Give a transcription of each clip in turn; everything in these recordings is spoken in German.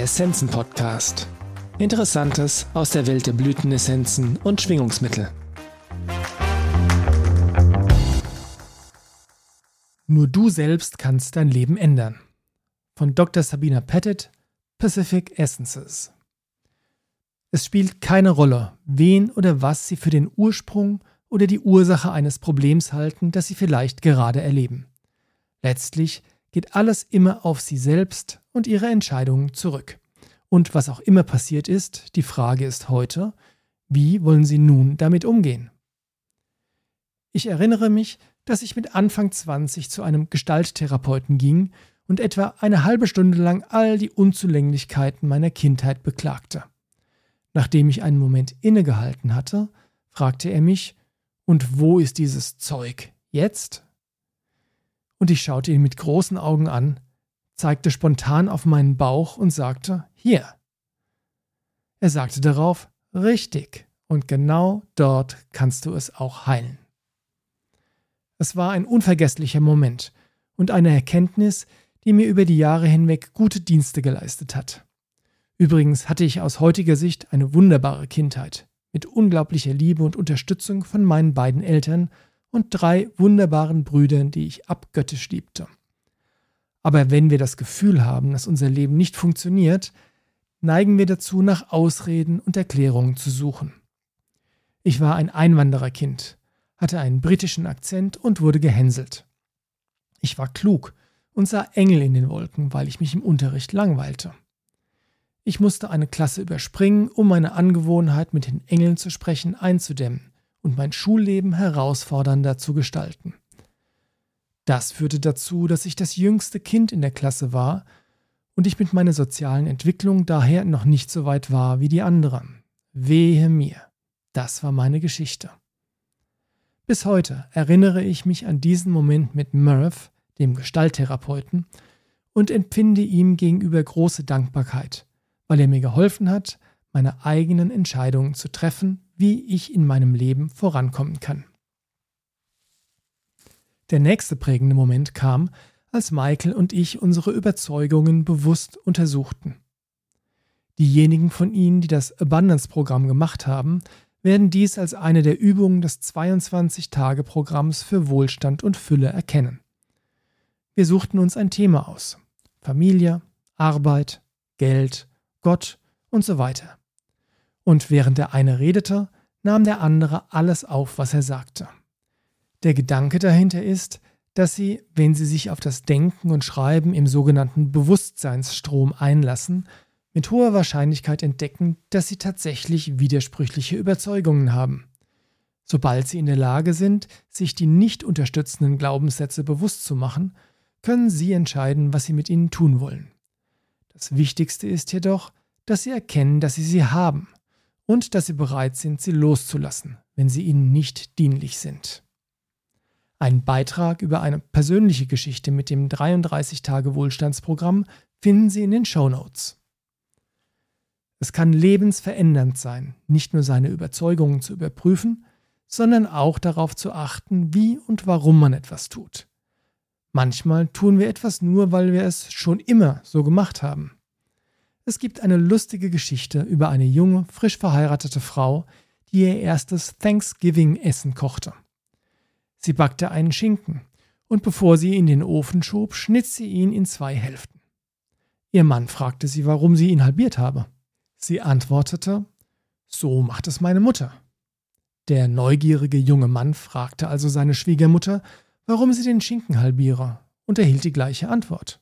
Essenzen-Podcast. Interessantes aus der Welt der Blütenessenzen und Schwingungsmittel. Nur du selbst kannst dein Leben ändern. Von Dr. Sabina Pettit, Pacific Essences. Es spielt keine Rolle, wen oder was Sie für den Ursprung oder die Ursache eines Problems halten, das Sie vielleicht gerade erleben. Letztlich geht alles immer auf Sie selbst und Ihre Entscheidungen zurück. Und was auch immer passiert ist, die Frage ist heute, wie wollen Sie nun damit umgehen? Ich erinnere mich, dass ich mit Anfang 20 zu einem Gestalttherapeuten ging und etwa eine halbe Stunde lang all die Unzulänglichkeiten meiner Kindheit beklagte. Nachdem ich einen Moment innegehalten hatte, fragte er mich, und wo ist dieses Zeug jetzt? Und ich schaute ihn mit großen Augen an, zeigte spontan auf meinen Bauch und sagte, hier. Er sagte darauf, richtig, und genau dort kannst du es auch heilen. Es war ein unvergesslicher Moment und eine Erkenntnis, die mir über die Jahre hinweg gute Dienste geleistet hat. Übrigens hatte ich aus heutiger Sicht eine wunderbare Kindheit, mit unglaublicher Liebe und Unterstützung von meinen beiden Eltern und drei wunderbaren Brüdern, die ich abgöttisch liebte. Aber wenn wir das Gefühl haben, dass unser Leben nicht funktioniert, neigen wir dazu, nach Ausreden und Erklärungen zu suchen. Ich war ein Einwandererkind, hatte einen britischen Akzent und wurde gehänselt. Ich war klug und sah Engel in den Wolken, weil ich mich im Unterricht langweilte. Ich musste eine Klasse überspringen, um meine Angewohnheit, mit den Engeln zu sprechen, einzudämmen und mein Schulleben herausfordernder zu gestalten. Das führte dazu, dass ich das jüngste Kind in der Klasse war und ich mit meiner sozialen Entwicklung daher noch nicht so weit war wie die anderen. Wehe mir. Das war meine Geschichte. Bis heute erinnere ich mich an diesen Moment mit Murph, dem Gestalttherapeuten, und empfinde ihm gegenüber große Dankbarkeit, weil er mir geholfen hat, meine eigenen Entscheidungen zu treffen wie ich in meinem Leben vorankommen kann. Der nächste prägende Moment kam, als Michael und ich unsere Überzeugungen bewusst untersuchten. Diejenigen von Ihnen, die das Abundance-Programm gemacht haben, werden dies als eine der Übungen des 22-Tage-Programms für Wohlstand und Fülle erkennen. Wir suchten uns ein Thema aus. Familie, Arbeit, Geld, Gott und so weiter. Und während der eine redete, nahm der andere alles auf, was er sagte. Der Gedanke dahinter ist, dass sie, wenn sie sich auf das Denken und Schreiben im sogenannten Bewusstseinsstrom einlassen, mit hoher Wahrscheinlichkeit entdecken, dass sie tatsächlich widersprüchliche Überzeugungen haben. Sobald sie in der Lage sind, sich die nicht unterstützenden Glaubenssätze bewusst zu machen, können sie entscheiden, was sie mit ihnen tun wollen. Das Wichtigste ist jedoch, dass sie erkennen, dass sie sie haben und dass sie bereit sind, sie loszulassen, wenn sie ihnen nicht dienlich sind. Ein Beitrag über eine persönliche Geschichte mit dem 33-Tage-Wohlstandsprogramm finden Sie in den Show Notes. Es kann lebensverändernd sein, nicht nur seine Überzeugungen zu überprüfen, sondern auch darauf zu achten, wie und warum man etwas tut. Manchmal tun wir etwas nur, weil wir es schon immer so gemacht haben. Es gibt eine lustige Geschichte über eine junge, frisch verheiratete Frau, die ihr erstes Thanksgiving-Essen kochte. Sie backte einen Schinken und bevor sie ihn in den Ofen schob, schnitt sie ihn in zwei Hälften. Ihr Mann fragte sie, warum sie ihn halbiert habe. Sie antwortete, so macht es meine Mutter. Der neugierige junge Mann fragte also seine Schwiegermutter, warum sie den Schinken halbiere, und erhielt die gleiche Antwort.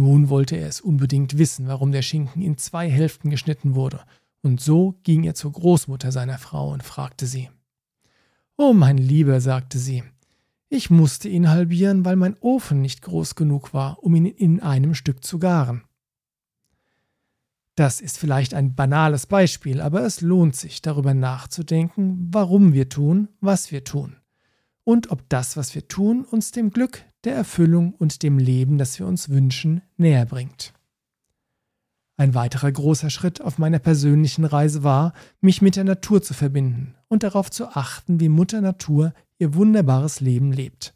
Nun wollte er es unbedingt wissen, warum der Schinken in zwei Hälften geschnitten wurde, und so ging er zur Großmutter seiner Frau und fragte sie. Oh, mein Lieber, sagte sie, ich musste ihn halbieren, weil mein Ofen nicht groß genug war, um ihn in einem Stück zu garen. Das ist vielleicht ein banales Beispiel, aber es lohnt sich, darüber nachzudenken, warum wir tun, was wir tun und ob das, was wir tun, uns dem Glück, der Erfüllung und dem Leben, das wir uns wünschen, näher bringt. Ein weiterer großer Schritt auf meiner persönlichen Reise war, mich mit der Natur zu verbinden und darauf zu achten, wie Mutter Natur ihr wunderbares Leben lebt.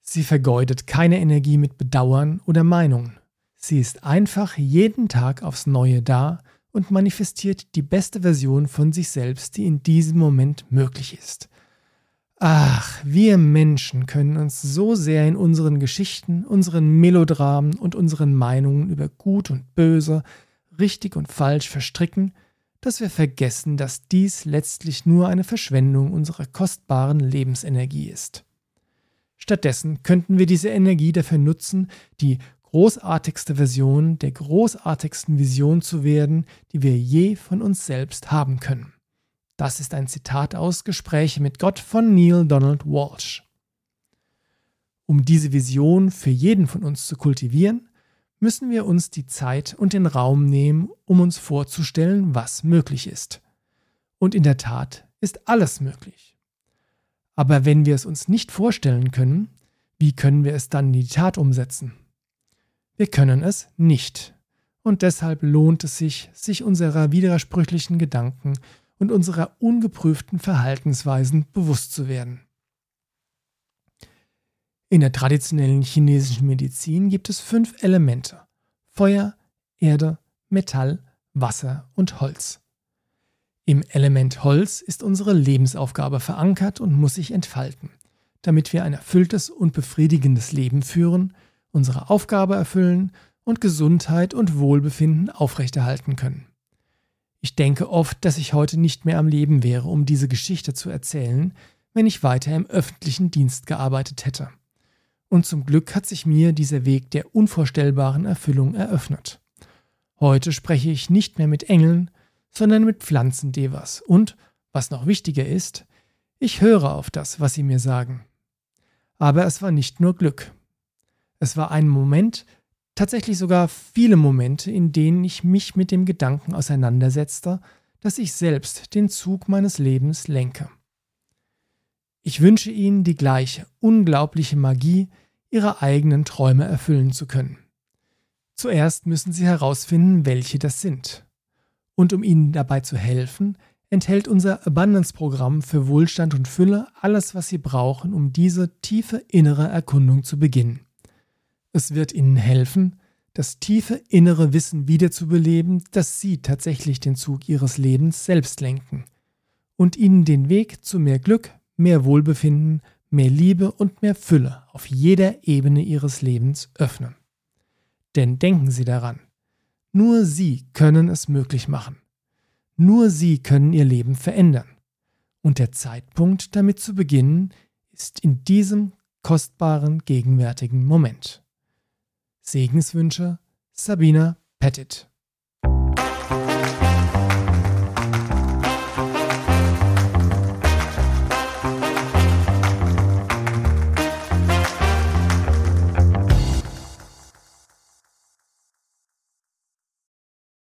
Sie vergeudet keine Energie mit Bedauern oder Meinungen. Sie ist einfach jeden Tag aufs Neue da und manifestiert die beste Version von sich selbst, die in diesem Moment möglich ist. Ach, wir Menschen können uns so sehr in unseren Geschichten, unseren Melodramen und unseren Meinungen über Gut und Böse, richtig und falsch verstricken, dass wir vergessen, dass dies letztlich nur eine Verschwendung unserer kostbaren Lebensenergie ist. Stattdessen könnten wir diese Energie dafür nutzen, die großartigste Version der großartigsten Vision zu werden, die wir je von uns selbst haben können. Das ist ein Zitat aus Gespräche mit Gott von Neil Donald Walsh. Um diese Vision für jeden von uns zu kultivieren, müssen wir uns die Zeit und den Raum nehmen, um uns vorzustellen, was möglich ist. Und in der Tat ist alles möglich. Aber wenn wir es uns nicht vorstellen können, wie können wir es dann in die Tat umsetzen? Wir können es nicht. Und deshalb lohnt es sich, sich unserer widersprüchlichen Gedanken und unserer ungeprüften Verhaltensweisen bewusst zu werden. In der traditionellen chinesischen Medizin gibt es fünf Elemente. Feuer, Erde, Metall, Wasser und Holz. Im Element Holz ist unsere Lebensaufgabe verankert und muss sich entfalten, damit wir ein erfülltes und befriedigendes Leben führen – unsere Aufgabe erfüllen und Gesundheit und Wohlbefinden aufrechterhalten können. Ich denke oft, dass ich heute nicht mehr am Leben wäre, um diese Geschichte zu erzählen, wenn ich weiter im öffentlichen Dienst gearbeitet hätte. Und zum Glück hat sich mir dieser Weg der unvorstellbaren Erfüllung eröffnet. Heute spreche ich nicht mehr mit Engeln, sondern mit Pflanzendevas und, was noch wichtiger ist, ich höre auf das, was sie mir sagen. Aber es war nicht nur Glück. Es war ein Moment, tatsächlich sogar viele Momente, in denen ich mich mit dem Gedanken auseinandersetzte, dass ich selbst den Zug meines Lebens lenke. Ich wünsche Ihnen die gleiche unglaubliche Magie, Ihre eigenen Träume erfüllen zu können. Zuerst müssen Sie herausfinden, welche das sind. Und um Ihnen dabei zu helfen, enthält unser Abundance-Programm für Wohlstand und Fülle alles, was Sie brauchen, um diese tiefe innere Erkundung zu beginnen. Es wird ihnen helfen, das tiefe innere Wissen wiederzubeleben, dass sie tatsächlich den Zug ihres Lebens selbst lenken und ihnen den Weg zu mehr Glück, mehr Wohlbefinden, mehr Liebe und mehr Fülle auf jeder Ebene ihres Lebens öffnen. Denn denken Sie daran, nur Sie können es möglich machen. Nur Sie können Ihr Leben verändern. Und der Zeitpunkt, damit zu beginnen, ist in diesem kostbaren gegenwärtigen Moment. Segenswünsche Sabina Pettit